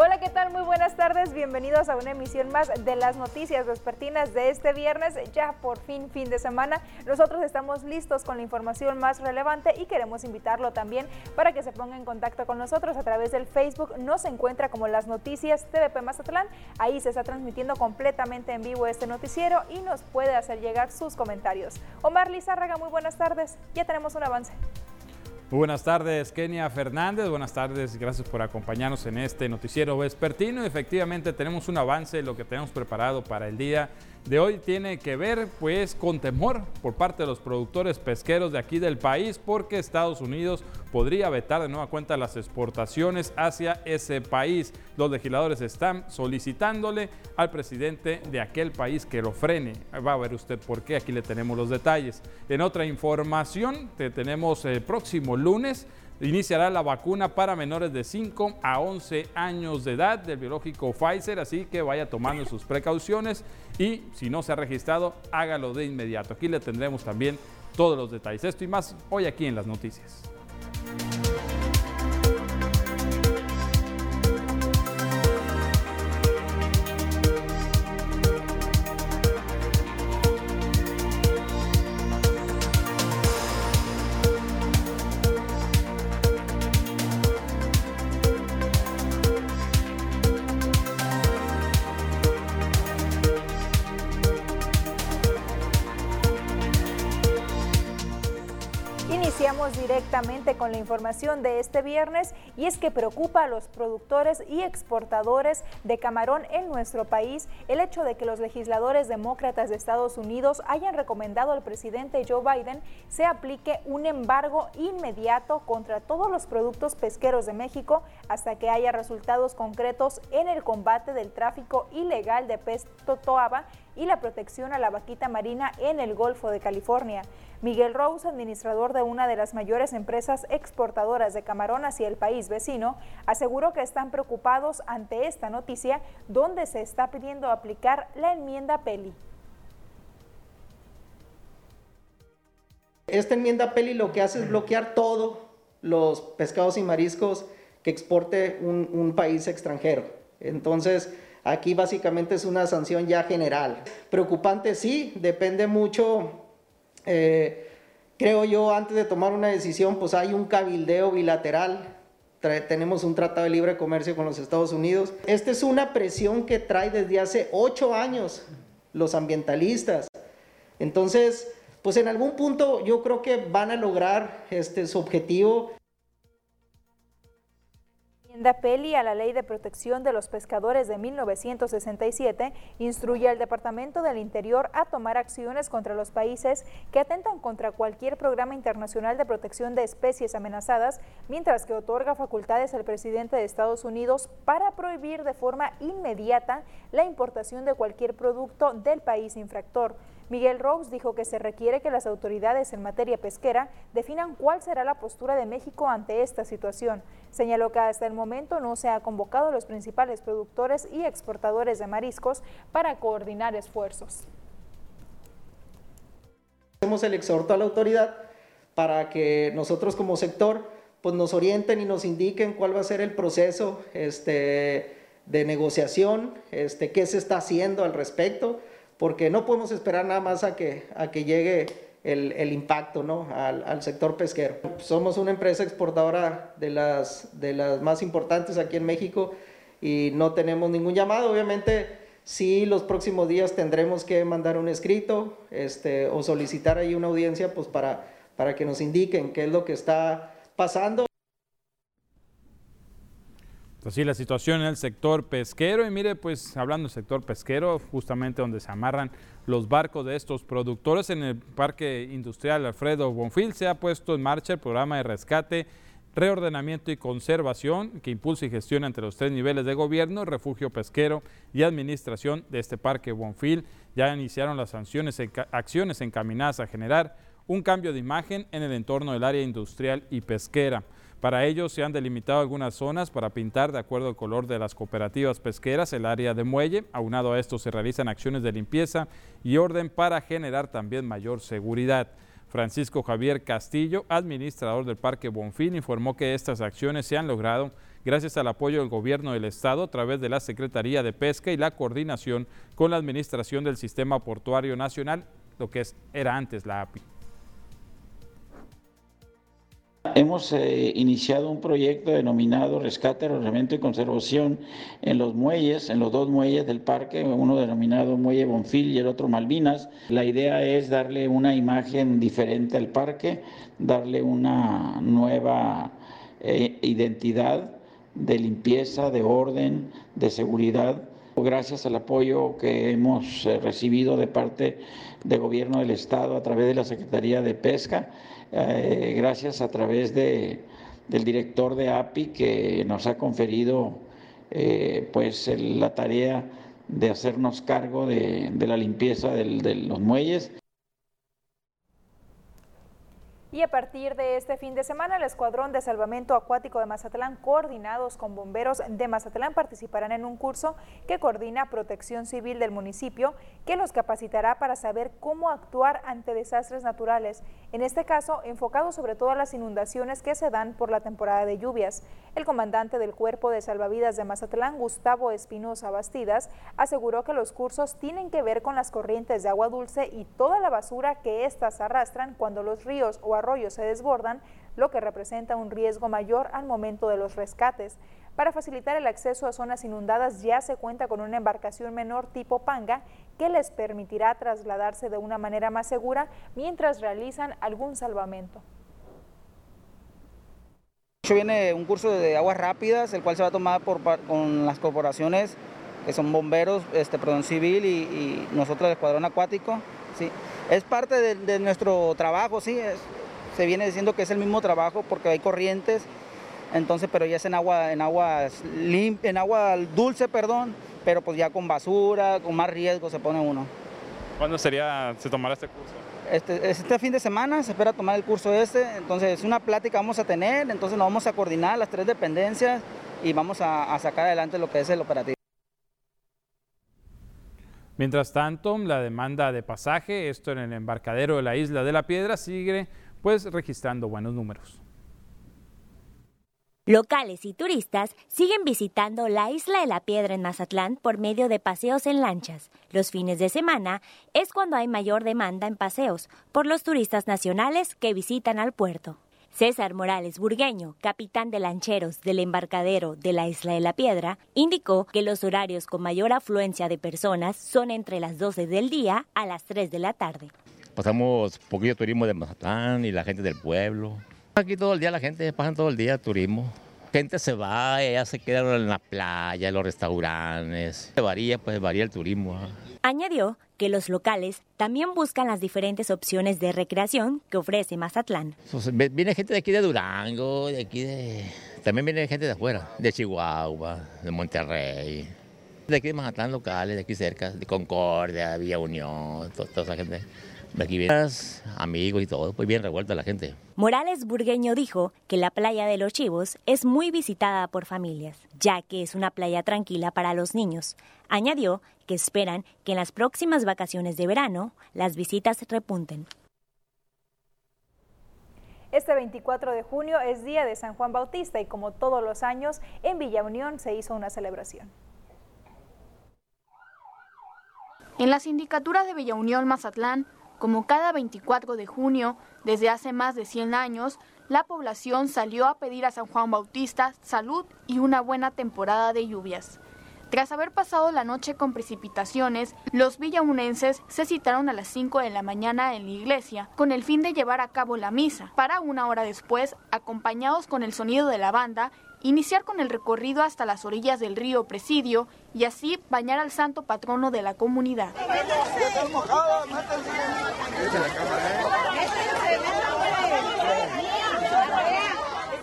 Hola, ¿qué tal? Muy buenas tardes. Bienvenidos a una emisión más de las noticias vespertinas de este viernes. Ya por fin, fin de semana. Nosotros estamos listos con la información más relevante y queremos invitarlo también para que se ponga en contacto con nosotros a través del Facebook. Nos encuentra como las noticias TVP Mazatlán. Ahí se está transmitiendo completamente en vivo este noticiero y nos puede hacer llegar sus comentarios. Omar Lizárraga, muy buenas tardes. Ya tenemos un avance. Buenas tardes, Kenia Fernández. Buenas tardes, gracias por acompañarnos en este noticiero vespertino. Efectivamente, tenemos un avance de lo que tenemos preparado para el día de hoy tiene que ver pues con temor por parte de los productores pesqueros de aquí del país porque Estados Unidos podría vetar de nueva cuenta las exportaciones hacia ese país. Los legisladores están solicitándole al presidente de aquel país que lo frene. Va a ver usted por qué, aquí le tenemos los detalles. En otra información, que tenemos el próximo lunes iniciará la vacuna para menores de 5 a 11 años de edad del biológico Pfizer, así que vaya tomando sus precauciones y si no se ha registrado, hágalo de inmediato. Aquí le tendremos también todos los detalles. Esto y más hoy aquí en las noticias. Con la información de este viernes y es que preocupa a los productores y exportadores de camarón en nuestro país el hecho de que los legisladores demócratas de Estados Unidos hayan recomendado al presidente Joe Biden se aplique un embargo inmediato contra todos los productos pesqueros de México hasta que haya resultados concretos en el combate del tráfico ilegal de pez totoaba y la protección a la vaquita marina en el Golfo de California. Miguel Rose, administrador de una de las mayores empresas exportadoras de camarón hacia el país vecino, aseguró que están preocupados ante esta noticia donde se está pidiendo aplicar la enmienda Peli. Esta enmienda Peli lo que hace es bloquear todos los pescados y mariscos que exporte un, país extranjero. Entonces, aquí básicamente es una sanción ya general. Preocupante sí, depende mucho eh, creo yo, antes de tomar una decisión, pues hay un cabildeo bilateral. tenemos un tratado de libre comercio con los Estados Unidos. Esta es una presión que trae desde hace ocho años los ambientalistas. Entonces, pues en algún punto yo creo que van a lograr este, su objetivo Peli a la Ley de Protección de los Pescadores de 1967 instruye al Departamento del Interior a tomar acciones contra los países que atentan contra cualquier programa internacional de protección de especies amenazadas, mientras que otorga facultades al presidente de Estados Unidos para prohibir de forma inmediata la importación de cualquier producto del país infractor. Miguel Rose dijo que se requiere que las autoridades en materia pesquera definan cuál será la postura de México ante esta situación. Señaló que hasta el momento no se ha convocado a los principales productores y exportadores de mariscos para coordinar esfuerzos. Hacemos el exhorto a la autoridad para que nosotros como sector pues nos orienten y nos indiquen cuál va a ser el proceso este, de negociación, este, qué se está haciendo al respecto porque no podemos esperar nada más a que, a que llegue el, el impacto ¿no? al, sector pesquero. Somos una empresa exportadora de las, de las más importantes aquí en México y no tenemos ningún llamado. Obviamente, sí, los próximos días tendremos que mandar un escrito este, o solicitar ahí una audiencia pues, para, para que nos indiquen qué es lo que está pasando. Así la situación en el sector pesquero y mire pues hablando del sector pesquero justamente donde se amarran los barcos de estos productores en el Parque Industrial Alfredo Bonfil se ha puesto en marcha el programa de rescate reordenamiento y conservación que impulsa y gestiona entre los tres niveles de gobierno, refugio pesquero y administración de este parque Bonfil. Ya iniciaron las sanciones, acciones encaminadas a generar un cambio de imagen en el entorno del área industrial y pesquera. Para ello se han delimitado algunas zonas para pintar de acuerdo al color de las cooperativas pesqueras el área de muelle. Aunado a esto se realizan acciones de limpieza y orden para generar también mayor seguridad. Francisco Javier Castillo, administrador del Parque Bonfil, informó que estas acciones se han logrado gracias al apoyo del gobierno del estado a través de la Secretaría de Pesca y la coordinación con la Administración del Sistema Portuario Nacional, lo que era antes la API. Hemos eh, iniciado un proyecto denominado Rescate, Arrojamiento y Conservación en los muelles, en los dos muelles del parque, uno denominado Muelle Bonfil y el otro Malvinas. La idea es darle una imagen diferente al parque, darle una nueva eh, identidad de limpieza, de orden, de seguridad gracias al apoyo que hemos eh, recibido de parte del gobierno del estado a través de la Secretaría de Pesca eh, gracias a través de, del director de API que nos ha conferido eh, pues la tarea de hacernos cargo de, la limpieza de los muelles. Y a partir de este fin de semana, el Escuadrón de Salvamento Acuático de Mazatlán, coordinados con bomberos de Mazatlán, participarán en un curso que coordina Protección Civil del municipio, que los capacitará para saber cómo actuar ante desastres naturales, en este caso enfocado sobre todo a las inundaciones que se dan por la temporada de lluvias. El comandante del Cuerpo de Salvavidas de Mazatlán, Gustavo Espinosa Bastidas, aseguró que los cursos tienen que ver con las corrientes de agua dulce y toda la basura que éstas arrastran cuando los ríos o arroyos se desbordan, lo que representa un riesgo mayor al momento de los rescates. Para facilitar el acceso a zonas inundadas ya se cuenta con una embarcación menor tipo panga que les permitirá trasladarse de una manera más segura mientras realizan algún salvamento. Viene un curso de aguas rápidas, el cual se va a tomar por, con las corporaciones que son bomberos, este, perdón, civil y, nosotros el escuadrón acuático. Sí. Es parte de, de nuestro trabajo, sí, es, se viene diciendo que es el mismo trabajo porque hay corrientes, entonces, pero ya es en agua, en aguas en agua dulce, perdón, pero pues ya con basura, con más riesgo se pone uno. ¿Cuándo sería, se tomará este curso? Este, este fin de semana se espera tomar el curso este, entonces es una plática vamos a tener, entonces nos vamos a coordinar las tres dependencias y vamos a, a sacar adelante lo que es el operativo. Mientras tanto, la demanda de pasaje, esto en el embarcadero de la isla de la Piedra, sigue pues registrando buenos números. Locales y turistas siguen visitando la isla de la Piedra en Mazatlán por medio de paseos en lanchas. Los fines de semana es cuando hay mayor demanda en paseos por los turistas nacionales que visitan al puerto. César Morales Burgueño, capitán de lancheros del embarcadero de la Isla de la Piedra, indicó que los horarios con mayor afluencia de personas son entre las 12 del día a las 3 de la tarde pasamos poquito turismo de Mazatlán y la gente del pueblo. Aquí todo el día la gente, pasan todo el día turismo. Gente se va, ya se queda en la playa, en los restaurantes. Varía, pues varía el turismo. Añadió que los locales también buscan las diferentes opciones de recreación que ofrece Mazatlán. Viene gente de aquí de Durango, de aquí de... También viene gente de afuera, de Chihuahua, de Monterrey. De aquí de Mazatlán locales, de aquí cerca, de Concordia, Villa Unión, toda esa gente. De aquí vienes amigos y todo, pues bien revuelta la gente. Morales Burgueño dijo que la playa de los Chivos es muy visitada por familias, ya que es una playa tranquila para los niños. Añadió que esperan que en las próximas vacaciones de verano las visitas repunten. Este 24 de junio es día de San Juan Bautista y como todos los años en Villa Unión se hizo una celebración. En la sindicatura de Villa Unión Mazatlán como cada 24 de junio, desde hace más de 100 años, la población salió a pedir a San Juan Bautista salud y una buena temporada de lluvias. Tras haber pasado la noche con precipitaciones, los villaunenses se citaron a las 5 de la mañana en la iglesia con el fin de llevar a cabo la misa, para una hora después, acompañados con el sonido de la banda, iniciar con el recorrido hasta las orillas del río Presidio y así bañar al santo patrono de la comunidad.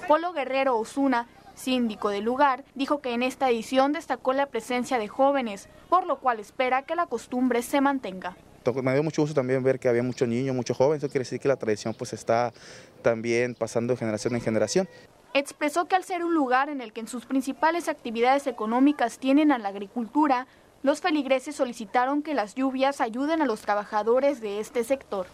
Polo Guerrero Osuna, síndico del lugar, dijo que en esta edición destacó la presencia de jóvenes, por lo cual espera que la costumbre se mantenga. Me dio mucho gusto también ver que había muchos niños, muchos jóvenes, eso quiere decir que la tradición pues está también pasando de generación en generación expresó que al ser un lugar en el que en sus principales actividades económicas tienen a la agricultura, los feligreses solicitaron que las lluvias ayuden a los trabajadores de este sector.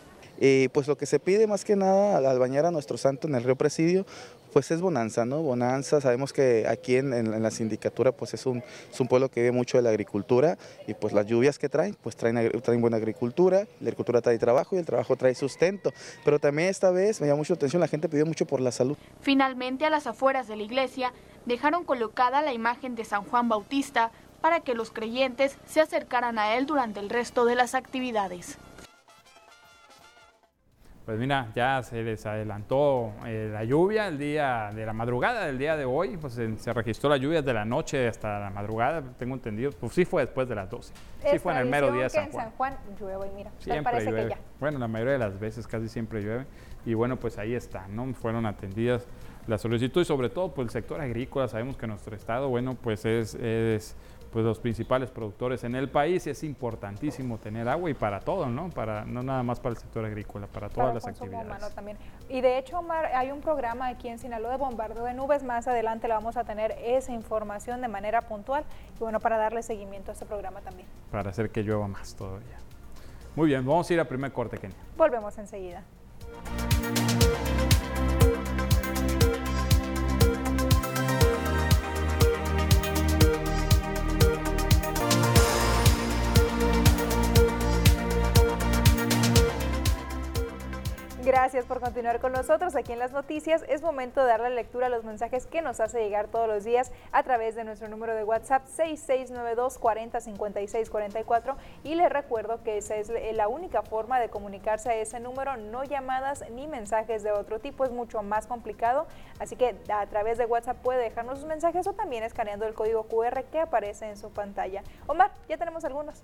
pues lo que se pide más que nada al bañar a nuestro santo en el río Presidio, pues es bonanza, ¿no? Bonanza, sabemos que aquí en, la sindicatura pues es un, pueblo que vive mucho de la agricultura y pues las lluvias que traen, pues traen, traen buena agricultura, la agricultura trae trabajo y el trabajo trae sustento, pero también esta vez me llamó mucho la atención, la gente pidió mucho por la salud. Finalmente a las afueras de la iglesia dejaron colocada la imagen de San Juan Bautista para que los creyentes se acercaran a él durante el resto de las actividades. Pues mira, ya se les adelantó eh, la lluvia el día de la madrugada del día de hoy, pues se, registró la lluvia de la noche hasta la madrugada, tengo entendido, pues sí fue después de las 12. sí fue en el mero día de San Juan. en San Juan llueve y mira, siempre parece que ya. Bueno, la mayoría de las veces casi siempre llueve y bueno, pues ahí está, ¿no? Fueron atendidas las solicitudes, sobre todo pues el sector agrícola, sabemos que nuestro estado, bueno, pues es, es pues los principales productores en el país es importantísimo tener agua y para todo, ¿no? Para no nada más para el sector agrícola, para todas las actividades. también. Y de hecho, Omar, hay un programa aquí en Sinaloa de bombardeo de nubes, más adelante le vamos a tener esa información de manera puntual y bueno, para darle seguimiento a este programa también. Para hacer que llueva más todavía. Muy bien, vamos a ir a primer corte, Kenia. Volvemos enseguida. Por continuar con nosotros aquí en las noticias. Es momento de darle lectura a los mensajes que nos hace llegar todos los días a través de nuestro número de WhatsApp 6692 40 44 y les recuerdo que esa es la única forma de comunicarse a ese número, no llamadas ni mensajes de otro tipo, es mucho más complicado, así que a través de WhatsApp puede dejarnos sus mensajes o también escaneando el código QR que aparece en su pantalla. Omar, ya tenemos algunos.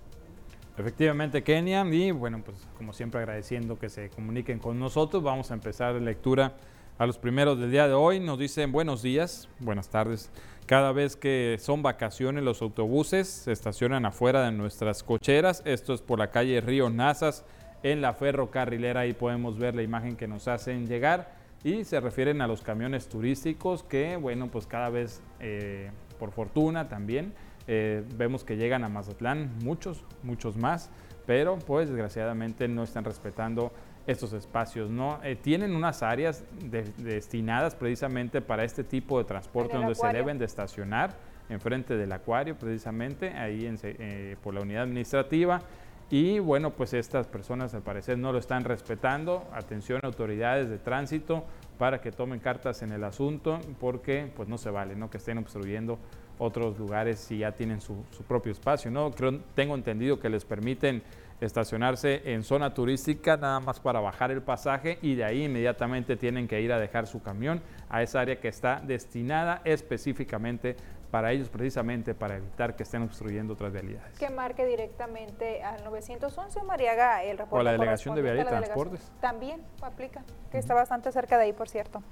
Efectivamente, Kenia, y bueno, pues como siempre agradeciendo que se comuniquen con nosotros, vamos a empezar la lectura a los primeros del día de hoy. Nos dicen buenos días, buenas tardes. Cada vez que son vacaciones los autobuses se estacionan afuera de nuestras cocheras. Esto es por la calle Río Nazas en la ferrocarrilera. Ahí podemos ver la imagen que nos hacen llegar y se refieren a los camiones turísticos que, bueno, pues cada vez, eh, por fortuna también, eh, vemos que llegan a Mazatlán muchos, muchos más, pero pues desgraciadamente no están respetando estos espacios. ¿no? Eh, tienen unas áreas destinadas precisamente para este tipo de transporte donde se deben de estacionar enfrente del acuario precisamente, ahí en, eh, por la unidad administrativa. Y bueno, pues estas personas al parecer no lo están respetando. Atención autoridades de tránsito para que tomen cartas en el asunto porque pues no se vale, ¿no? Que estén obstruyendo otros lugares si ya tienen su, propio espacio, ¿no? Creo, tengo entendido que les permiten estacionarse en zona turística nada más para bajar el pasaje y de ahí inmediatamente tienen que ir a dejar su camión a esa área que está destinada específicamente para ellos precisamente para evitar que estén obstruyendo otras vialidades. Que marque directamente al 911 Mariaga el reporte. O la delegación de vialidad y transportes. También aplica, que está bastante cerca de ahí, por cierto.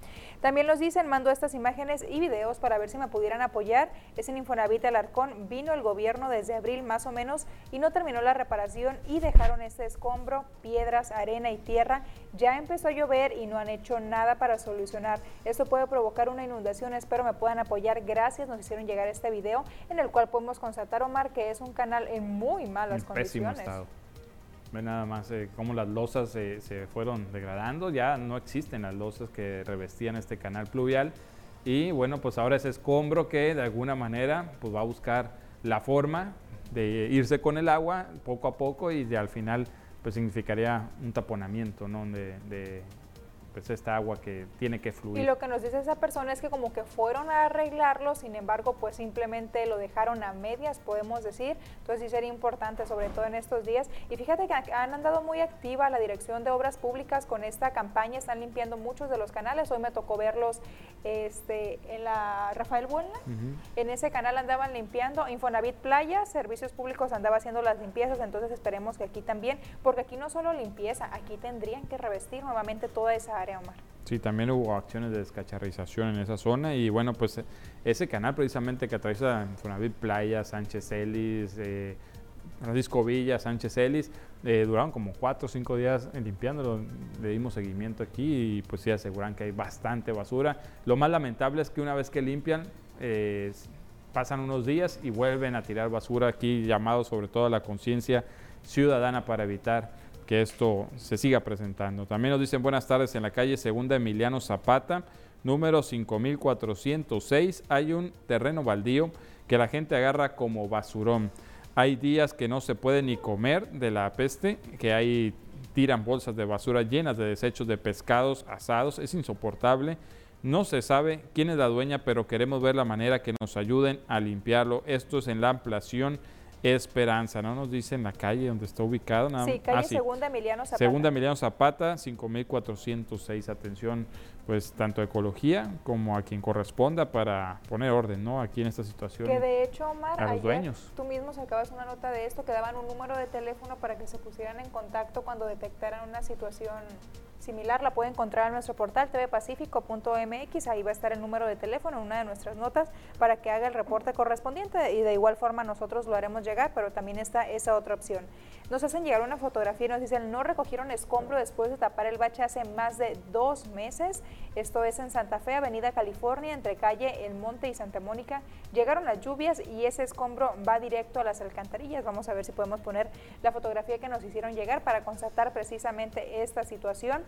También nos dicen, mando estas imágenes y videos para ver si me pudieran apoyar. Es en Infonavit Alarcón, vino el gobierno desde abril más o menos y no terminó la reparación y dejaron este escombro, piedras, arena y tierra. Ya empezó a llover y no han hecho nada para solucionar. Esto puede provocar una inundación, espero me puedan apoyar. Gracias, nos hicieron llegar este video en el cual podemos constatar, Omar, que es un canal en muy malas en condiciones. Estado. Ve nada más eh, cómo las losas se fueron degradando, ya no existen las losas que revestían este canal pluvial y bueno, pues ahora ese escombro que de alguna manera pues va a buscar la forma de irse con el agua poco a poco y de al final pues significaría un taponamiento ¿no? de pues esta agua que tiene que fluir. Y lo que nos dice esa persona es que como que fueron a arreglarlo, sin embargo, pues simplemente lo dejaron a medias, podemos decir. Entonces sí sería importante, sobre todo en estos días. Y fíjate que han andado muy activa la Dirección de Obras Públicas con esta campaña, están limpiando muchos de los canales. Hoy me tocó verlos este, en la Rafael Buena, en ese canal andaban limpiando. Infonavit Playa, Servicios Públicos andaba haciendo las limpiezas, entonces esperemos que aquí también, porque aquí no solo limpieza, aquí tendrían que revestir nuevamente toda esa área Sí, también hubo acciones de descacharrización en esa zona y bueno, pues ese canal precisamente que atraviesa Fonavit Playa, Sánchez Ellis, eh, Francisco Villa, Sánchez Ellis, eh, duraron como cuatro o cinco días limpiándolo, le dimos seguimiento aquí y pues sí aseguran que hay bastante basura. Lo más lamentable es que una vez que limpian, eh, pasan unos días y vuelven a tirar basura aquí, llamado sobre todo a la conciencia ciudadana para evitar que esto se siga presentando. También nos dicen buenas tardes en la calle Segunda Emiliano Zapata. número 5406. Hay un terreno baldío que la gente agarra como basurón. Hay días que no se puede ni comer de la peste, que hay tiran bolsas de basura llenas de desechos de pescados asados. Es insoportable. No se sabe quién es la dueña, pero queremos ver la manera que nos ayuden a limpiarlo. Esto es en la ampliación Esperanza, ¿no? Nos dice en la calle donde está ubicado. Nada sí, calle ah, Segunda Emiliano Zapata. Segunda Emiliano Zapata, 5406. Atención, pues tanto a ecología como a quien corresponda para poner orden, ¿no? Aquí en esta situación. Que de hecho, Omar, a los dueños. tú mismo sacabas una nota de esto, que daban un número de teléfono para que se pusieran en contacto cuando detectaran una situación similar la puede encontrar en nuestro portal tvpacifico.mx, ahí va a estar el número de teléfono en una de nuestras notas para que haga el reporte correspondiente y de igual forma nosotros lo haremos llegar, pero también está esa otra opción. Nos hacen llegar una fotografía y nos dicen no recogieron escombro después de tapar el bache hace más de dos meses, esto es en Santa Fe, Avenida California, entre calle El Monte y Santa Mónica, llegaron las lluvias y ese escombro va directo a las alcantarillas, vamos a ver si podemos poner la fotografía que nos hicieron llegar para constatar precisamente esta situación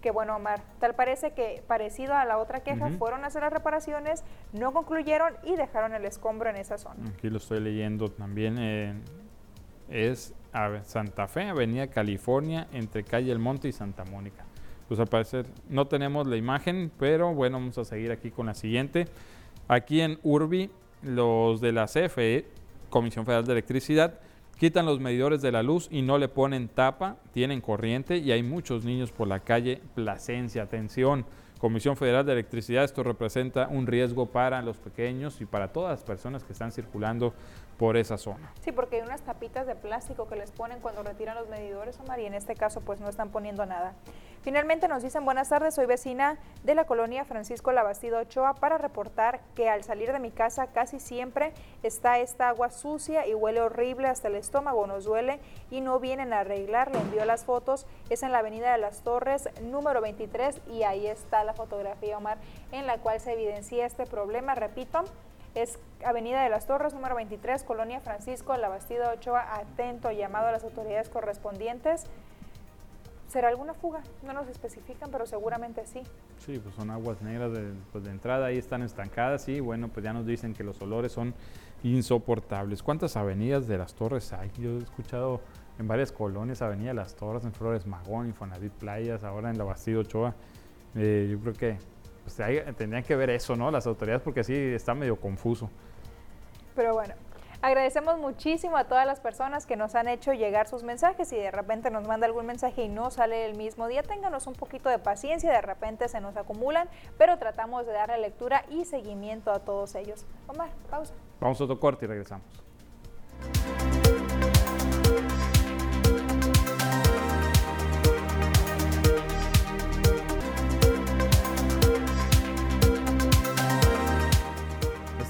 que bueno, Omar, tal parece que parecido a la otra queja, fueron a hacer las reparaciones, no concluyeron y dejaron el escombro en esa zona. Aquí lo estoy leyendo también, eh, es Santa Fe, Avenida California, entre calle El Monte y Santa Mónica. Pues al parecer no tenemos la imagen, pero bueno, vamos a seguir aquí con la siguiente. Aquí en Urbi, los de la CFE, Comisión Federal de Electricidad, quitan los medidores de la luz y no le ponen tapa, tienen corriente y hay muchos niños por la calle Plasencia. Atención, Comisión Federal de Electricidad, esto representa un riesgo para los pequeños y para todas las personas que están circulando por esa zona. Sí, porque hay unas tapitas de plástico que les ponen cuando retiran los medidores, Omar, y en este caso pues no están poniendo nada. Finalmente nos dicen buenas tardes, soy vecina de la colonia Francisco Labastido Ochoa para reportar que al salir de mi casa casi siempre está esta agua sucia y huele horrible hasta el estómago, nos duele y no vienen a arreglar. Le envió las fotos, es en la avenida de las Torres número 23 y ahí está la fotografía, Omar, en la cual se evidencia este problema. Repito, es Avenida de las Torres, número 23, Colonia Francisco, La Bastida Ochoa. Atento llamado a las autoridades correspondientes. ¿Será alguna fuga? No nos especifican, pero seguramente sí. Sí, pues son aguas negras de, pues de entrada, ahí están estancadas y bueno, pues ya nos dicen que los olores son insoportables. ¿Cuántas avenidas de las Torres hay? Yo he escuchado en varias colonias, Avenida las Torres, en Flores Magón, Infonavit Playas, ahora en La Bastida Ochoa. Eh, yo creo que pues tendrían que ver eso, ¿no? Las autoridades, porque sí está medio confuso. Pero bueno, agradecemos muchísimo a todas las personas que nos han hecho llegar sus mensajes y de repente nos manda algún mensaje y no sale el mismo día, ténganos un poquito de paciencia, de repente se nos acumulan, pero tratamos de darle lectura y seguimiento a todos ellos. Omar, pausa. Vamos a otro corte y regresamos.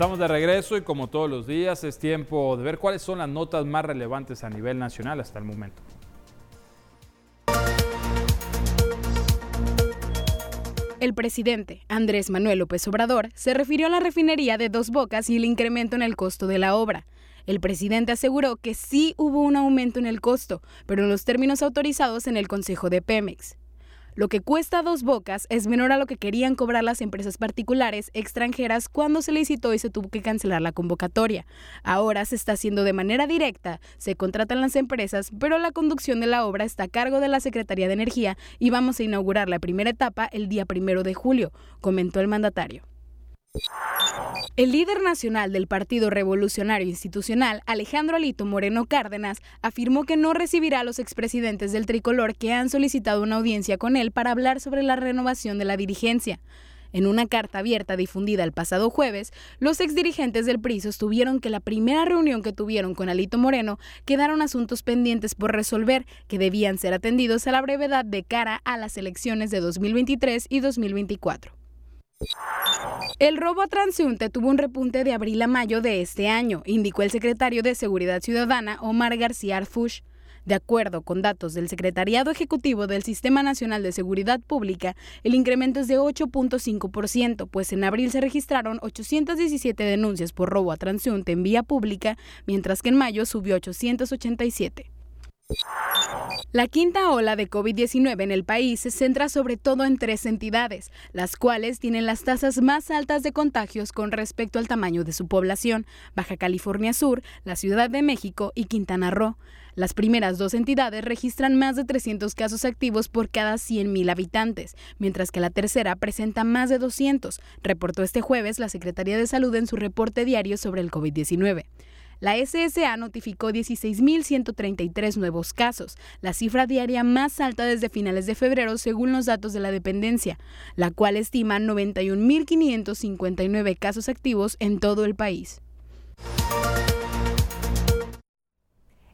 Estamos de regreso y como todos los días es tiempo de ver cuáles son las notas más relevantes a nivel nacional hasta el momento. El presidente, Andrés Manuel López Obrador, se refirió a la refinería de Dos Bocas y el incremento en el costo de la obra. El presidente aseguró que sí hubo un aumento en el costo, pero en los términos autorizados en el Consejo de Pemex. Lo que cuesta dos bocas es menor a lo que querían cobrar las empresas particulares extranjeras cuando se licitó y se tuvo que cancelar la convocatoria. Ahora se está haciendo de manera directa, se contratan las empresas, pero la conducción de la obra está a cargo de la Secretaría de Energía y vamos a inaugurar la primera etapa el día primero de julio, comentó el mandatario. El líder nacional del Partido Revolucionario Institucional, Alejandro Alito Moreno Cárdenas, afirmó que no recibirá a los expresidentes del tricolor que han solicitado una audiencia con él para hablar sobre la renovación de la dirigencia. En una carta abierta difundida el pasado jueves, los exdirigentes del PRI sostuvieron que la primera reunión que tuvieron con Alito Moreno quedaron asuntos pendientes por resolver que debían ser atendidos a la brevedad de cara a las elecciones de 2023 y 2024. El robo a transeúnte tuvo un repunte de abril a mayo de este año, indicó el secretario de Seguridad Ciudadana Omar García Arfush. De acuerdo con datos del Secretariado Ejecutivo del Sistema Nacional de Seguridad Pública, el incremento es de 8.5%, pues en abril se registraron 817 denuncias por robo a transeúnte en vía pública, mientras que en mayo subió 887. La quinta ola de COVID-19 en el país se centra sobre todo en tres entidades, las cuales tienen las tasas más altas de contagios con respecto al tamaño de su población, Baja California Sur, la Ciudad de México y Quintana Roo. Las primeras dos entidades registran más de 300 casos activos por cada 100.000 habitantes, mientras que la tercera presenta más de 200, reportó este jueves la Secretaría de Salud en su reporte diario sobre el COVID-19. La SSA notificó 16.133 nuevos casos, la cifra diaria más alta desde finales de febrero según los datos de la dependencia, la cual estima 91.559 casos activos en todo el país.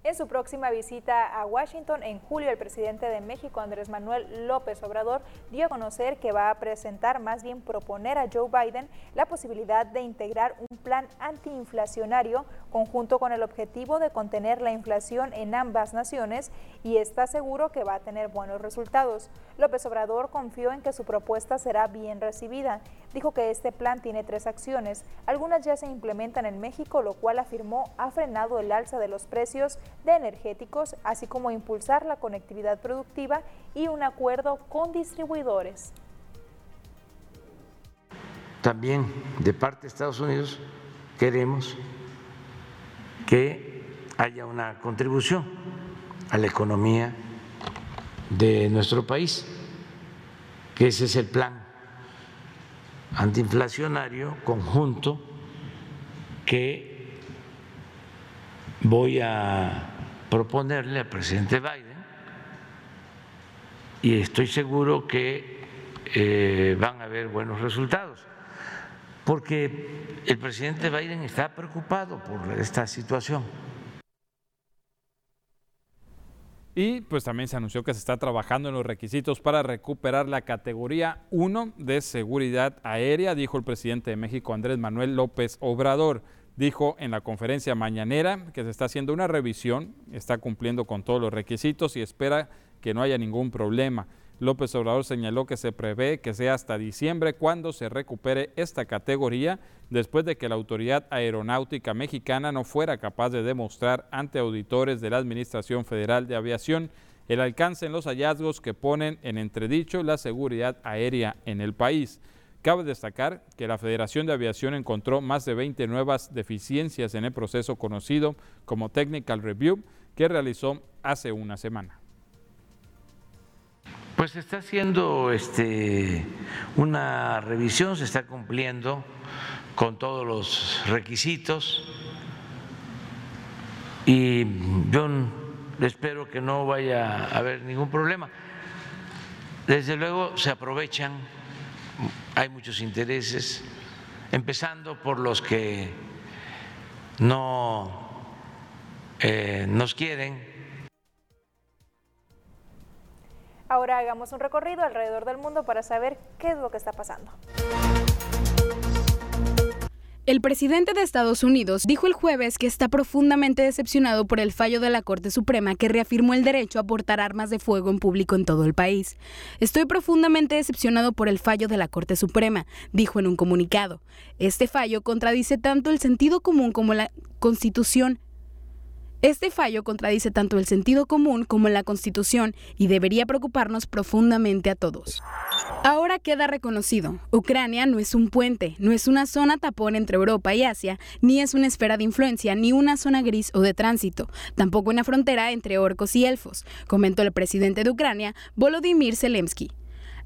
En su próxima visita a Washington en julio, el presidente de México, Andrés Manuel López Obrador, dio a conocer que va a presentar, más bien proponer a Joe Biden la posibilidad de integrar un plan antiinflacionario conjunto con el objetivo de contener la inflación en ambas naciones y está seguro que va a tener buenos resultados. López Obrador confió en que su propuesta será bien recibida. Dijo que este plan tiene tres acciones. Algunas ya se implementan en México, lo cual afirmó ha frenado el alza de los precios de energéticos, así como impulsar la conectividad productiva y un acuerdo con distribuidores. También de parte de Estados Unidos queremos que haya una contribución a la economía de nuestro país, que ese es el plan antiinflacionario conjunto que voy a proponerle al presidente Biden y estoy seguro que eh, van a haber buenos resultados, porque el presidente Biden está preocupado por esta situación. Y pues también se anunció que se está trabajando en los requisitos para recuperar la categoría 1 de seguridad aérea, dijo el presidente de México Andrés Manuel López Obrador dijo en la conferencia mañanera que se está haciendo una revisión, está cumpliendo con todos los requisitos y espera que no haya ningún problema. López Obrador señaló que se prevé que sea hasta diciembre cuando se recupere esta categoría después de que la Autoridad Aeronáutica Mexicana no fuera capaz de demostrar ante auditores de la Administración Federal de Aviación el alcance en los hallazgos que ponen en entredicho la seguridad aérea en el país. Cabe destacar que la Federación de Aviación encontró más de 20 nuevas deficiencias en el proceso conocido como Technical Review que realizó hace una semana. Pues se está haciendo este, una revisión, se está cumpliendo con todos los requisitos y yo espero que no vaya a haber ningún problema. Desde luego se aprovechan hay muchos intereses, empezando por los que no eh, nos quieren. Ahora hagamos un recorrido alrededor del mundo para saber qué es lo que está pasando. El presidente de Estados Unidos dijo el jueves que está profundamente decepcionado por el fallo de la Corte Suprema que reafirmó el derecho a portar armas de fuego en público en todo el país. Estoy profundamente decepcionado por el fallo de la Corte Suprema, dijo en un comunicado. Este fallo contradice tanto el sentido común como la Constitución este fallo contradice tanto el sentido común como la Constitución y debería preocuparnos profundamente a todos. Ahora queda reconocido, Ucrania no es un puente, no es una zona tapón entre Europa y Asia, ni es una esfera de influencia, ni una zona gris o de tránsito, tampoco una frontera entre orcos y elfos, comentó el presidente de Ucrania, Volodymyr Zelensky.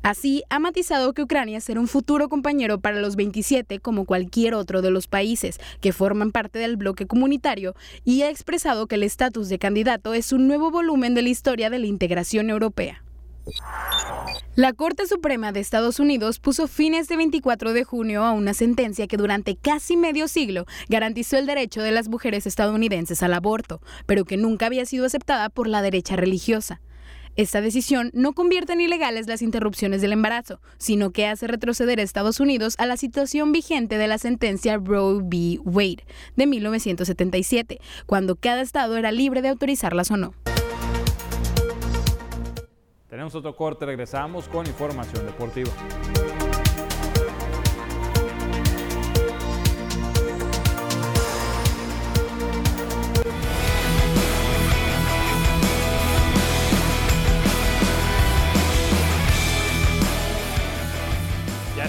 Así, ha matizado que Ucrania será un futuro compañero para los 27 como cualquier otro de los países que forman parte del bloque comunitario y ha expresado que el estatus de candidato es un nuevo volumen de la historia de la integración europea. La Corte Suprema de Estados Unidos puso fin este 24 de junio a una sentencia que durante casi medio siglo garantizó el derecho de las mujeres estadounidenses al aborto, pero que nunca había sido aceptada por la derecha religiosa. Esta decisión no convierte en ilegales las interrupciones del embarazo, sino que hace retroceder a Estados Unidos a la situación vigente de la sentencia Roe v. Wade de 1977, cuando cada estado era libre de autorizarlas o no. Tenemos otro corte, regresamos con información deportiva.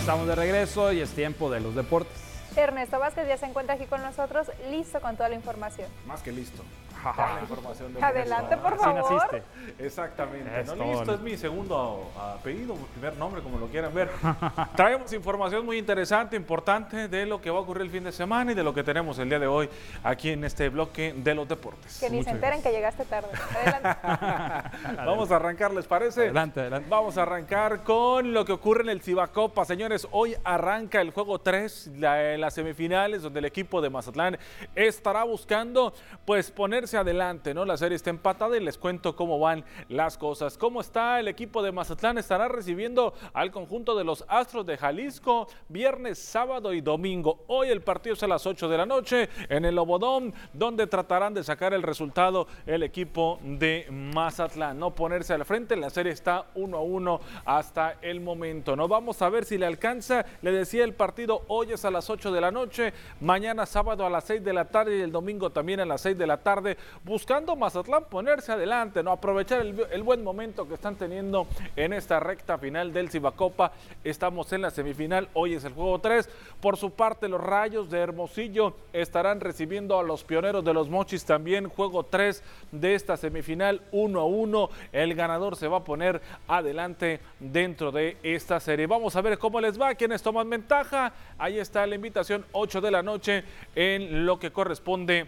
De regreso y es tiempo de los deportes. Ernesto Vázquez ya se encuentra aquí con nosotros, listo con toda la información. Más que listo. La información de Adelante, por Así favor. naciste. Exactamente. Es no, listo, es mi segundo apellido, mi primer nombre, como lo quieran ver. Traemos información muy interesante, importante de lo que va a ocurrir el fin de semana y de lo que tenemos el día de hoy aquí en este bloque de los deportes. Que ni se enteren que llegaste tarde. Adelante. Vamos a arrancar, ¿les parece? Adelante, adelante. Vamos a arrancar con lo que ocurre en el Cibacopa. Señores, hoy arranca el juego 3, la- las semifinales, donde el equipo de Mazatlán estará buscando pues ponerse adelante, ¿no? La serie está empatada y les cuento cómo van las cosas. ¿Cómo está el equipo de Mazatlán? Estará recibiendo al conjunto de los Astros de Jalisco viernes, sábado y domingo. Hoy el partido es a las 8 de la noche en el Obodón, donde tratarán de sacar el resultado el equipo de Mazatlán. No ponerse al frente, la serie está 1 a 1 hasta el momento. No vamos a ver si le alcanza. Le decía el partido hoy es a las 8 de la noche, mañana sábado a las 6 de la tarde y el domingo también a las 6 de la tarde, buscando Mazatlán ponerse adelante, no aprovechar el, buen momento que están teniendo en esta recta final del Cibacopa. Estamos en la semifinal, hoy es el juego 3. Por su parte, los Rayos de Hermosillo estarán recibiendo a los Pioneros de los Mochis también, juego 3 de esta semifinal, 1 a 1. El ganador se va a poner adelante dentro de esta serie. Vamos a ver cómo les va, quienes toman ventaja. Ahí está la invitación, 8 de la noche, en lo que corresponde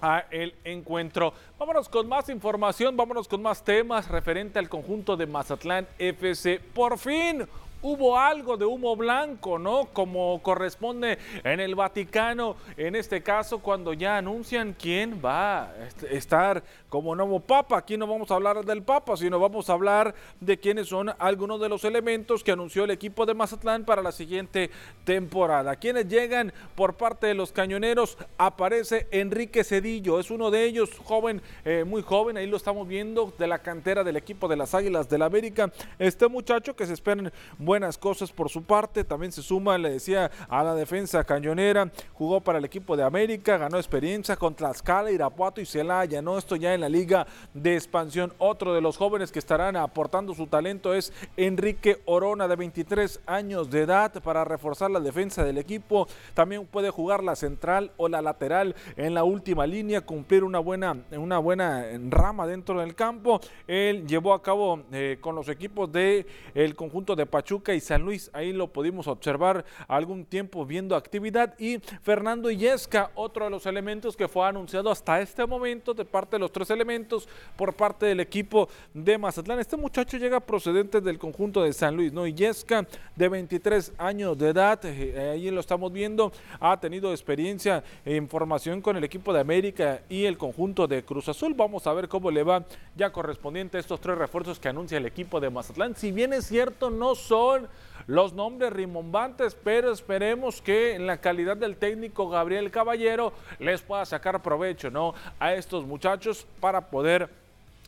a el encuentro. Vámonos con más información, vámonos con más temas referente al conjunto de Mazatlán FC. Por fin hubo algo de humo blanco, ¿no? Como corresponde en el Vaticano, en este caso cuando ya anuncian quién va a est- estar como nuevo papa. Aquí no vamos a hablar del papa, sino vamos a hablar de quiénes son algunos de los elementos que anunció el equipo de Mazatlán para la siguiente temporada. Quienes llegan por parte de los cañoneros, aparece Enrique Cedillo, es uno de ellos, joven, eh, muy joven, ahí lo estamos viendo, de la cantera del equipo de las Águilas del la América. Este muchacho que se esperan buenas cosas por su parte, también se suma, le decía, a la defensa cañonera, jugó para el equipo de América, ganó experiencia con Tlaxcala, Irapuato y Celaya, ¿no? Esto ya en la liga de expansión. Otro de los jóvenes que estarán aportando su talento es Enrique Orona, de 23 años de edad, para reforzar la defensa del equipo. También puede jugar la central o la lateral en la última línea, cumplir una buena, una buena rama dentro del campo. Él llevó a cabo eh, con los equipos de el conjunto de Pachuca y San Luis, ahí lo pudimos observar algún tiempo viendo actividad. Y Fernando Illesca, otro de los elementos que fue anunciado hasta este momento de parte de los tres elementos por parte del equipo de Mazatlán. Este muchacho llega procedente del conjunto de San Luis, ¿no? Illesca, de 23 años de edad, eh, ahí lo estamos viendo, ha tenido experiencia en formación con el equipo de América y el conjunto de Cruz Azul. Vamos a ver cómo le va ya correspondiente a estos tres refuerzos que anuncia el equipo de Mazatlán. Si bien es cierto, no son los nombres rimbombantes, pero esperemos que en la calidad del técnico Gabriel Caballero les pueda sacar provecho, ¿no? A estos muchachos para poder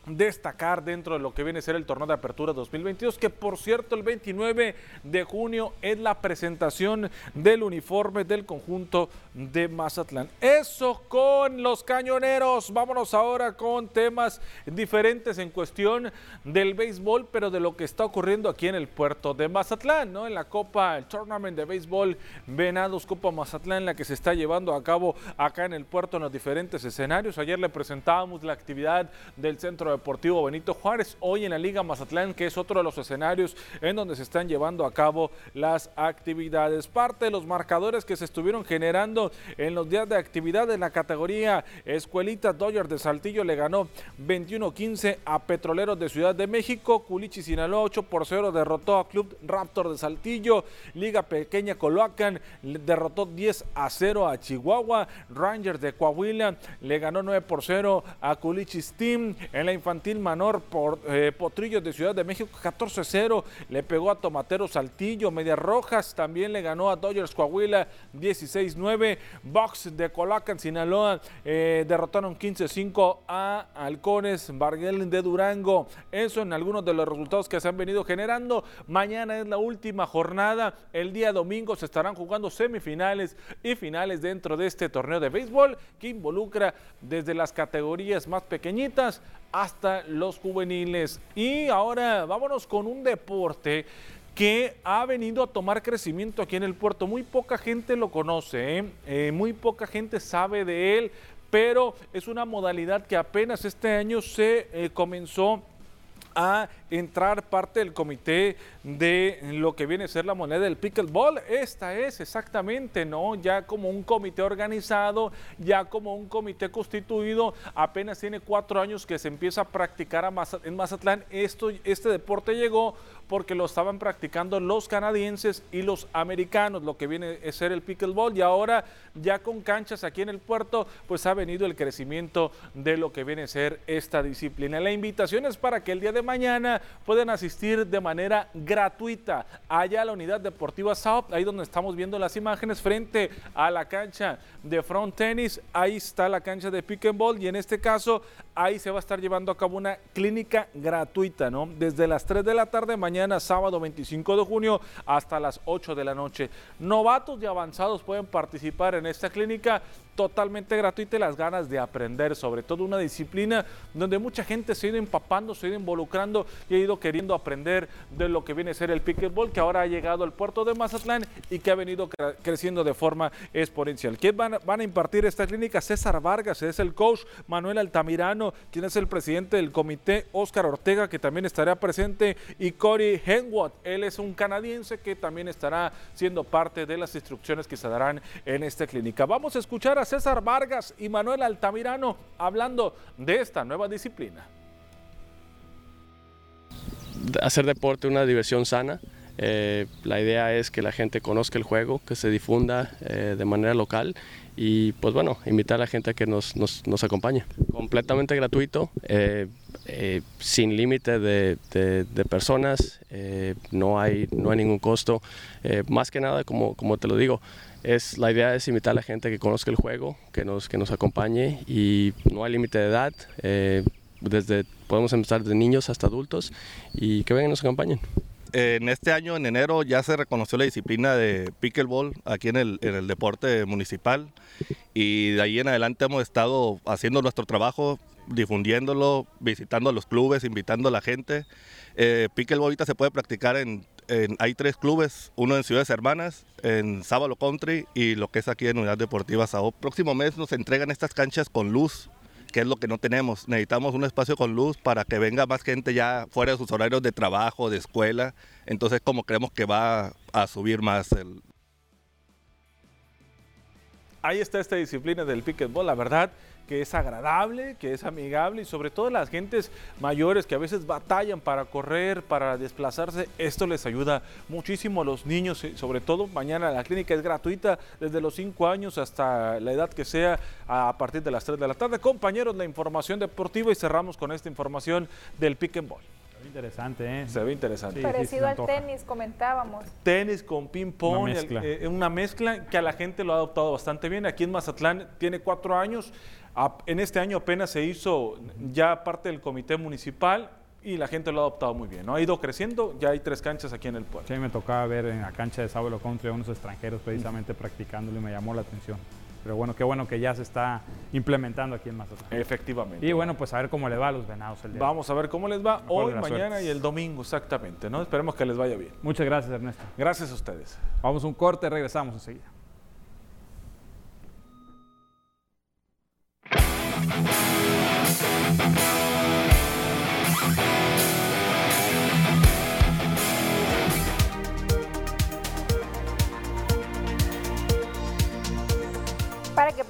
destacar dentro de lo que viene a ser el torneo de apertura 2022, que por cierto el 29 de junio es la presentación del uniforme del conjunto de Mazatlán. Eso con los cañoneros. Vámonos ahora con temas diferentes en cuestión del béisbol, pero de lo que está ocurriendo aquí en el puerto de Mazatlán, ¿no? En la Copa, el Tournament de Béisbol Venados Copa Mazatlán, la que se está llevando a cabo acá en el puerto en los diferentes escenarios. Ayer le presentábamos la actividad del Centro Deportivo Benito Juárez, hoy en la Liga Mazatlán, que es otro de los escenarios en donde se están llevando a cabo las actividades. Parte de los marcadores que se estuvieron generando en los días de actividad de la categoría Escuelita Dodger de Saltillo le ganó 21-15 a Petroleros de Ciudad de México, Culichi Sinaloa 8 por 0 derrotó a Club Raptor de Saltillo, Liga Pequeña Coloacan derrotó 10 a 0 a Chihuahua, Rangers de Coahuila le ganó 9 por 0 a Culichi Steam, en la infantil menor por eh, Potrillos de Ciudad de México 14-0 le pegó a Tomatero Saltillo, Medias Rojas también le ganó a Dodgers Coahuila 16-9, Box de Colacan Sinaloa eh, derrotaron 15-5 a Halcones Barguel de Durango. Eso en algunos de los resultados que se han venido generando. Mañana es la última jornada. El día domingo se estarán jugando semifinales y finales dentro de este torneo de béisbol que involucra desde las categorías más pequeñitas hasta los juveniles. Y ahora vámonos con un deporte que ha venido a tomar crecimiento aquí en el puerto. Muy poca gente lo conoce, ¿eh? Eh, muy poca gente sabe de él, pero es una modalidad que apenas este año se eh, comenzó a entrar parte del comité de lo que viene a ser la moneda del pickleball. Esta es exactamente, ¿no? Ya como un comité organizado, ya como un comité constituido, apenas tiene cuatro años que se empieza a practicar en Mazatlán. Esto, este deporte llegó porque lo estaban practicando los canadienses y los americanos, lo que viene a ser el pickleball. Y ahora ya con canchas aquí en el puerto, pues ha venido el crecimiento de lo que viene a ser esta disciplina. La invitación es para que el día de mañana puedan asistir de manera gratuita allá a la unidad deportiva South, ahí donde estamos viendo las imágenes frente a la cancha de front tennis, ahí está la cancha de pickleball y en este caso ahí se va a estar llevando a cabo una clínica gratuita, ¿no? Desde las 3 de la tarde mañana sábado 25 de junio, hasta las 8 de la noche. Novatos y avanzados pueden participar en esta clínica totalmente gratuita y las ganas de aprender, sobre todo una disciplina donde mucha gente se ha ido empapando, se ha ido involucrando y ha ido queriendo aprender de lo que viene a ser el pickleball, que ahora ha llegado al puerto de Mazatlán y que ha venido creciendo de forma exponencial. ¿Quién van, a impartir esta clínica? César Vargas, es el coach, Manuel Altamirano, quien es el presidente del comité, Oscar Ortega, que también estará presente, y Cory Henwood, él es un canadiense que también estará siendo parte de las instrucciones que se darán en esta clínica. Vamos a escuchar César Vargas y Manuel Altamirano hablando de esta nueva disciplina. Hacer deporte una diversión sana. Eh, la idea es que la gente conozca el juego, que se difunda eh, de manera local y pues bueno, invitar a la gente a que nos, nos, acompañe. Completamente gratuito, eh, sin límite de, de, personas, no, hay, no hay ningún costo. más que nada, como, como te lo digo, es, la idea es invitar a la gente que conozca el juego, que nos, que nos acompañe y no hay límite de edad. Eh, desde, podemos empezar desde niños hasta adultos y que vengan y nos acompañen. En este año, en enero, ya se reconoció la disciplina de pickleball aquí en el, en el deporte municipal y de ahí en adelante hemos estado haciendo nuestro trabajo, difundiéndolo, visitando los clubes, invitando a la gente. Eh, pickleball ahorita se puede practicar en hay tres clubes, uno en Ciudades Hermanas, en Sábalo Country y lo que es aquí en Unidad Deportiva Sao. Próximo mes nos entregan estas canchas con luz, que es lo que no tenemos. Necesitamos un espacio con luz para que venga más gente ya fuera de sus horarios de trabajo, de escuela. Entonces, como creemos que va a subir más el... Ahí está esta disciplina del pickleball, la verdad que es agradable, que es amigable y sobre todo las gentes mayores que a veces batallan para correr, para desplazarse, esto les ayuda muchísimo a los niños, sobre todo mañana la clínica es gratuita desde los 5 años hasta la edad que sea a partir de las 3 de la tarde. Compañeros, la información deportiva y cerramos con esta información del pick and ball. Se ve interesante, ¿eh? Se ve interesante. Parecido al tenis, comentábamos. Tenis con ping-pong, una, eh, una mezcla que a la gente lo ha adoptado bastante bien. Aquí en Mazatlán tiene cuatro años en este año apenas se hizo ya parte del comité municipal y la gente lo ha adoptado muy bien. ¿no? Ha ido creciendo, ya hay tres canchas aquí en el pueblo. Sí, me tocaba ver en la cancha de Sábado Country a unos extranjeros precisamente practicándolo y me llamó la atención. Pero bueno, qué bueno que ya se está implementando aquí en Mazatlán. Efectivamente. Y bueno, pues a ver cómo le va a los venados el día. Vamos a ver cómo les va hoy, mañana y el domingo, exactamente. ¿no? Esperemos que les vaya bien. Muchas gracias, Ernesto. Gracias a ustedes. Vamos a un corte, regresamos enseguida.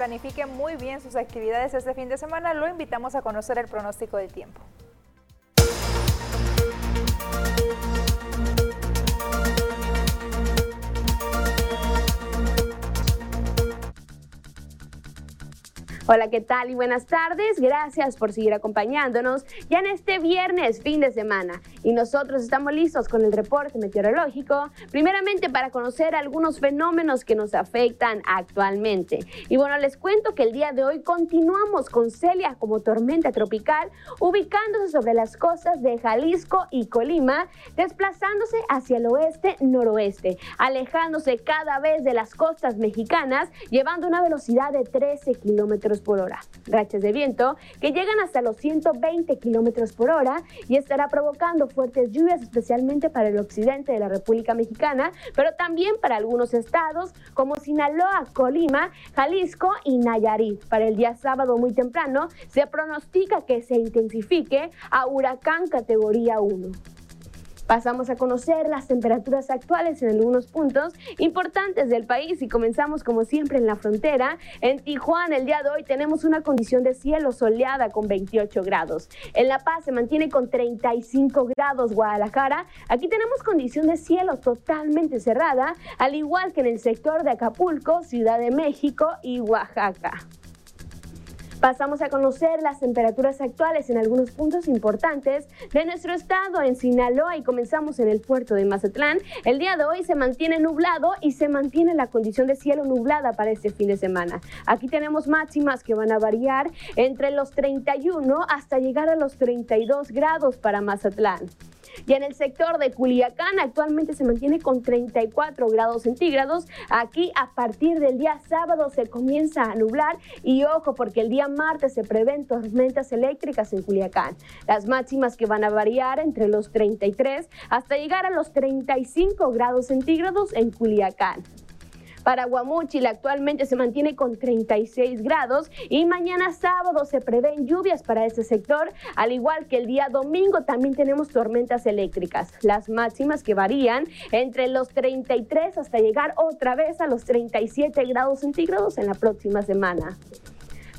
Planifique muy bien sus actividades este fin de semana, lo invitamos a conocer el pronóstico del tiempo. Hola, ¿qué tal? Y buenas tardes. Gracias por seguir acompañándonos ya en este viernes, fin de semana. Y nosotros estamos listos con el reporte meteorológico, primeramente para conocer algunos fenómenos que nos afectan actualmente. Y bueno, les cuento que el día de hoy continuamos con Celia como tormenta tropical, ubicándose sobre las costas de Jalisco y Colima, desplazándose hacia el oeste-noroeste, alejándose cada vez de las costas mexicanas, llevando una velocidad de 13 kilómetros por hora. Rachas de viento que llegan hasta los 120 kilómetros por hora y estará provocando fuertes lluvias, especialmente para el occidente de la República Mexicana, pero también para algunos estados como Sinaloa, Colima, Jalisco y Nayarit. Para el día sábado muy temprano se pronostica que se intensifique a huracán categoría 1. Pasamos a conocer las temperaturas actuales en algunos puntos importantes del país y comenzamos como siempre en la frontera. En Tijuana el día de hoy tenemos una condición de cielo soleada con 28 grados. En La Paz se mantiene con 35 grados Guadalajara. Aquí tenemos condición de cielo totalmente cerrada, al igual que en el sector de Acapulco, Ciudad de México y Oaxaca. Pasamos a conocer las temperaturas actuales en algunos puntos importantes de nuestro estado en Sinaloa y comenzamos en el puerto de Mazatlán. El día de hoy se mantiene nublado y se mantiene la condición de cielo nublada para este fin de semana. Aquí tenemos máximas que van a variar entre los 31 hasta llegar a los 32 grados para Mazatlán. Y en el sector de Culiacán actualmente se mantiene con 34 grados centígrados. Aquí a partir del día sábado se comienza a nublar y ojo porque el día martes se prevén tormentas eléctricas en Culiacán. Las máximas que van a variar entre los 33 hasta llegar a los 35 grados centígrados en Culiacán. Para Guamuchil. Actualmente se mantiene con 36 grados y mañana sábado se prevén lluvias para ese sector, al igual que el día domingo también tenemos tormentas eléctricas, las máximas que varían entre los 33 hasta llegar otra vez a los 37 grados centígrados en la próxima semana.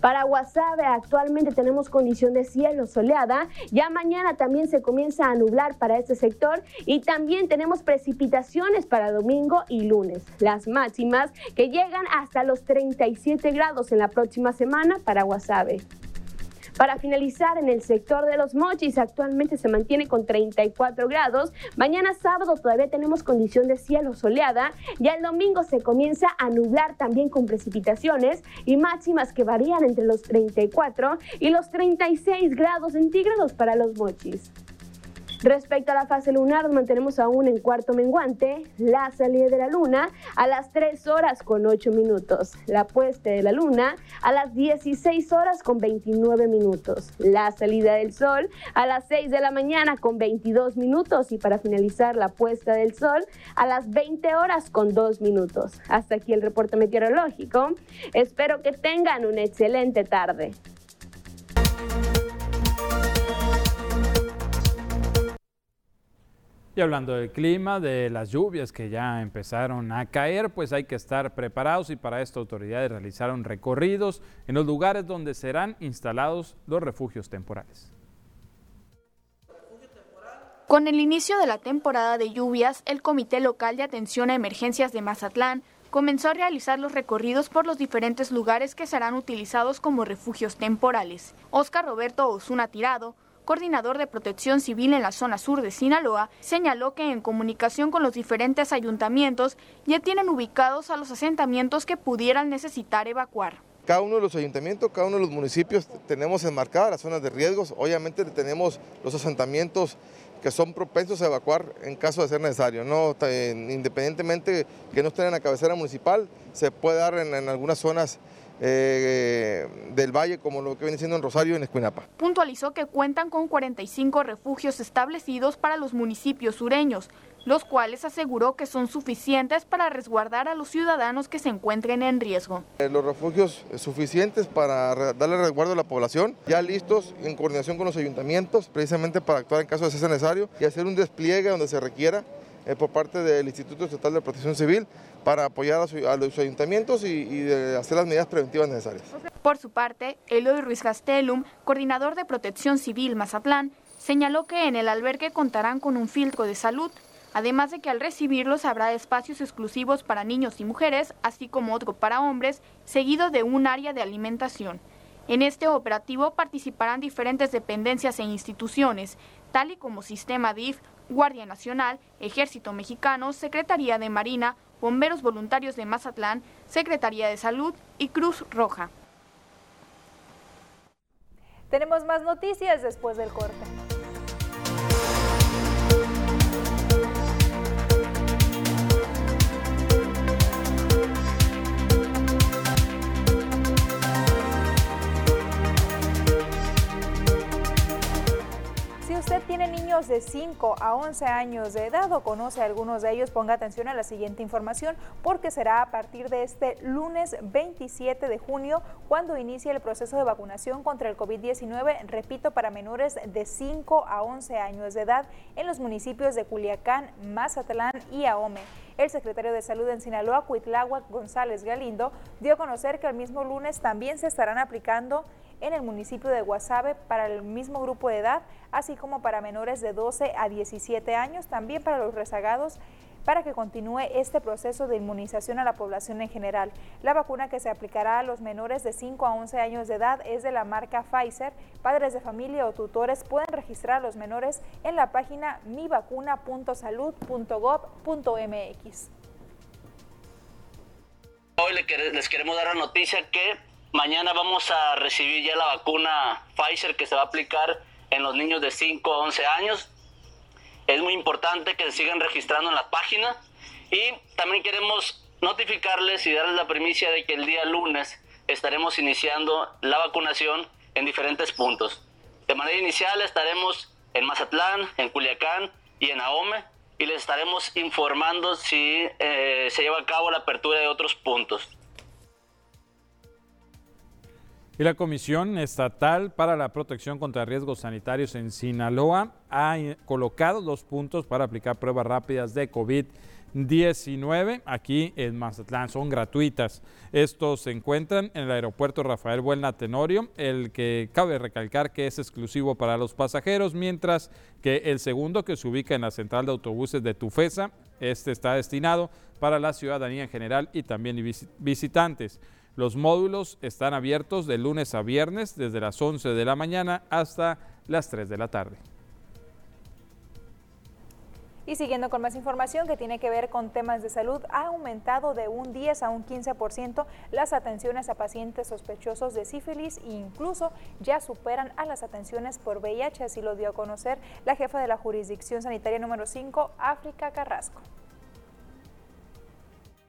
Para Guasave actualmente tenemos condición de cielo soleada. Ya mañana también se comienza a nublar para este sector y también tenemos precipitaciones para domingo y lunes. Las máximas que llegan hasta los 37 grados en la próxima semana para Guasave. Para finalizar, en el sector de los mochis actualmente se mantiene con 34 grados. Mañana sábado todavía tenemos condición de cielo soleada. Ya el domingo se comienza a nublar también con precipitaciones y máximas que varían entre los 34 y los 36 grados centígrados para los mochis. Respecto a la fase lunar, nos mantenemos aún en cuarto menguante, la salida de la luna a las 3 horas con 8 minutos, la puesta de la luna a las 16 horas con 29 minutos, la salida del sol a las 6 de la mañana con 22 minutos y para finalizar la puesta del sol a las 20 horas con 2 minutos. Hasta aquí el reporte meteorológico. Espero que tengan una excelente tarde. Y hablando del clima, de las lluvias que ya empezaron a caer, pues hay que estar preparados y para esto autoridades realizaron recorridos en los lugares donde serán instalados los refugios temporales. Con el inicio de la temporada de lluvias, el Comité Local de Atención a Emergencias de Mazatlán comenzó a realizar los recorridos por los diferentes lugares que serán utilizados como refugios temporales. Oscar Roberto Osuna Tirado, coordinador de protección civil en la zona sur de Sinaloa, señaló que en comunicación con los diferentes ayuntamientos ya tienen ubicados a los asentamientos que pudieran necesitar evacuar. Cada uno de los ayuntamientos, cada uno de los municipios tenemos enmarcadas las zonas de riesgos. Obviamente tenemos los asentamientos que son propensos a evacuar en caso de ser necesario. ¿no? Independientemente que no estén en la cabecera municipal, se puede dar en, en algunas zonas eh, del valle como lo que viene siendo en Rosario y en Escuinapa. Puntualizó que cuentan con 45 refugios establecidos para los municipios sureños, los cuales aseguró que son suficientes para resguardar a los ciudadanos que se encuentren en riesgo. Eh, los refugios suficientes para darle resguardo a la población, ya listos en coordinación con los ayuntamientos, precisamente para actuar en caso de ser necesario y hacer un despliegue donde se requiera eh, por parte del Instituto Estatal de Protección Civil para apoyar a, los ayuntamientos y, hacer las medidas preventivas necesarias. Por su parte, Eloy Ruiz Gastelum, coordinador de Protección Civil Mazatlán, señaló que en el albergue contarán con un filtro de salud, además de que al recibirlos habrá espacios exclusivos para niños y mujeres, así como otro para hombres, seguido de un área de alimentación. En este operativo participarán diferentes dependencias e instituciones, tal y como Sistema DIF, Guardia Nacional, Ejército Mexicano, Secretaría de Marina, Bomberos Voluntarios de Mazatlán, Secretaría de Salud y Cruz Roja. Tenemos más noticias después del corte. Tiene niños de 5 a 11 años de edad o conoce a algunos de ellos, ponga atención a la siguiente información porque será a partir de este lunes 27 de junio cuando inicie el proceso de vacunación contra el COVID-19, repito, para menores de 5 a 11 años de edad en los municipios de Culiacán, Mazatlán y Ahome. El secretario de Salud en Sinaloa, Cuitláhuac González Galindo, dio a conocer que el mismo lunes también se estarán aplicando en el municipio de Guasave para el mismo grupo de edad, así como para menores de 12 a 17 años, también para los rezagados para que continúe este proceso de inmunización a la población en general. La vacuna que se aplicará a los menores de 5 a 11 años de edad es de la marca Pfizer. Padres de familia o tutores pueden registrar a los menores en la página mivacuna.salud.gov.mx. Hoy les queremos dar la noticia que mañana vamos a recibir ya la vacuna Pfizer que se va a aplicar en los niños de 5 a 11 años es muy importante que sigan registrando en la página y también queremos notificarles y darles la primicia de que el día lunes estaremos iniciando la vacunación en diferentes puntos. De manera inicial estaremos en Mazatlán, en Culiacán y en Ahome y les estaremos informando si eh, se lleva a cabo la apertura de otros puntos. Y la Comisión Estatal para la Protección contra Riesgos Sanitarios en Sinaloa ha colocado dos puntos para aplicar pruebas rápidas de COVID-19 aquí en Mazatlán. Son gratuitas. Estos se encuentran en el aeropuerto Rafael Buena Tenorio, el que cabe recalcar que es exclusivo para los pasajeros, mientras que el segundo que se ubica en la central de autobuses de Tufesa, este está destinado para la ciudadanía en general y también visitantes. Los módulos están abiertos de lunes a viernes desde las 11 de la mañana hasta las 3 de la tarde. Y siguiendo con más información que tiene que ver con temas de salud, ha aumentado de un 10 a un 15% las atenciones a pacientes sospechosos de sífilis e incluso ya superan a las atenciones por VIH, así lo dio a conocer la jefa de la jurisdicción sanitaria número 5, África Carrasco.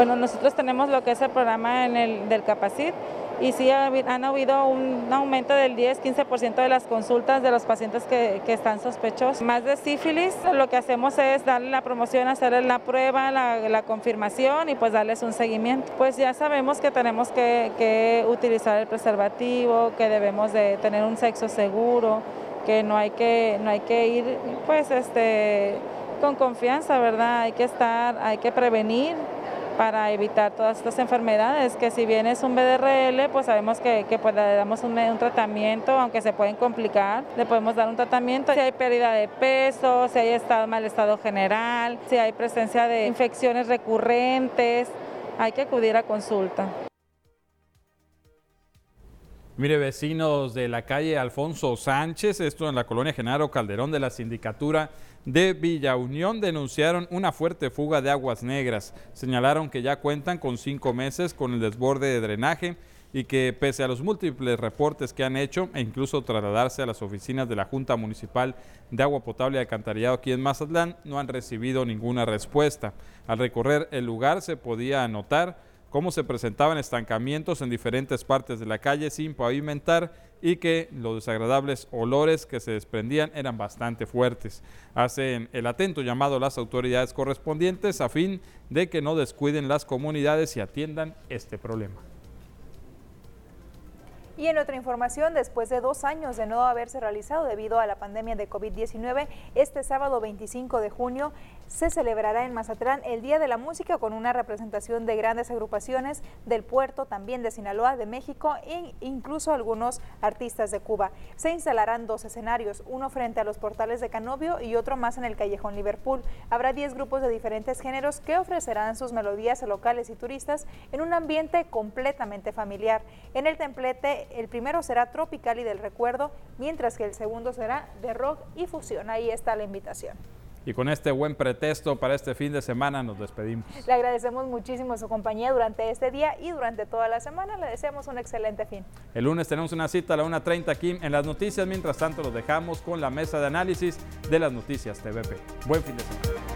Bueno, nosotros tenemos lo que es el programa en el, del Capacit y sí han habido un aumento del 10-15% de las consultas de los pacientes que, están sospechosos. Más de sífilis, lo que hacemos es darle la promoción, hacerles la prueba, la, confirmación y pues darles un seguimiento. Pues ya sabemos que tenemos que, que utilizar el preservativo, que debemos de tener un sexo seguro, que no hay que, no hay que ir pues este con confianza, ¿verdad? Hay que estar, hay que prevenir para evitar todas estas enfermedades, que si bien es un BDRL, pues sabemos que, pues, le damos un, tratamiento, aunque se pueden complicar, le podemos dar un tratamiento si hay pérdida de peso, si hay estado, mal estado general, si hay presencia de infecciones recurrentes, hay que acudir a consulta. Mire, vecinos de la calle Alfonso Sánchez, esto en la colonia Genaro Calderón de la Sindicatura de Villa Unión, denunciaron una fuerte fuga de aguas negras. Señalaron que ya cuentan con cinco meses con el desborde de drenaje y que pese a los múltiples reportes que han hecho e incluso trasladarse a las oficinas de la Junta Municipal de Agua Potable y Alcantarillado aquí en Mazatlán, no han recibido ninguna respuesta. Al recorrer el lugar se podía notar cómo se presentaban estancamientos en diferentes partes de la calle sin pavimentar y que los desagradables olores que se desprendían eran bastante fuertes. Hacen el atento llamado a las autoridades correspondientes a fin de que no descuiden las comunidades y atiendan este problema. Y en otra información, después de dos años de no haberse realizado debido a la pandemia de COVID-19, este sábado 25 de junio se celebrará en Mazatlán el Día de la Música con una representación de grandes agrupaciones del puerto, también de Sinaloa, de México e incluso algunos artistas de Cuba. Se instalarán dos escenarios, uno frente a los portales de Canovio y otro más en el callejón Liverpool. Habrá 10 grupos de diferentes géneros que ofrecerán sus melodías a locales y turistas en un ambiente completamente familiar. En el templete, el primero será tropical y del recuerdo, mientras que el segundo será de rock y fusión. Ahí está la invitación. Y con este buen pretexto para este fin de semana nos despedimos. Le agradecemos muchísimo su compañía durante este día y durante toda la semana. Le deseamos un excelente fin. El lunes tenemos una cita a la 1.30 aquí en las noticias. Mientras tanto, los dejamos con la mesa de análisis de las noticias TVP. Buen fin de semana.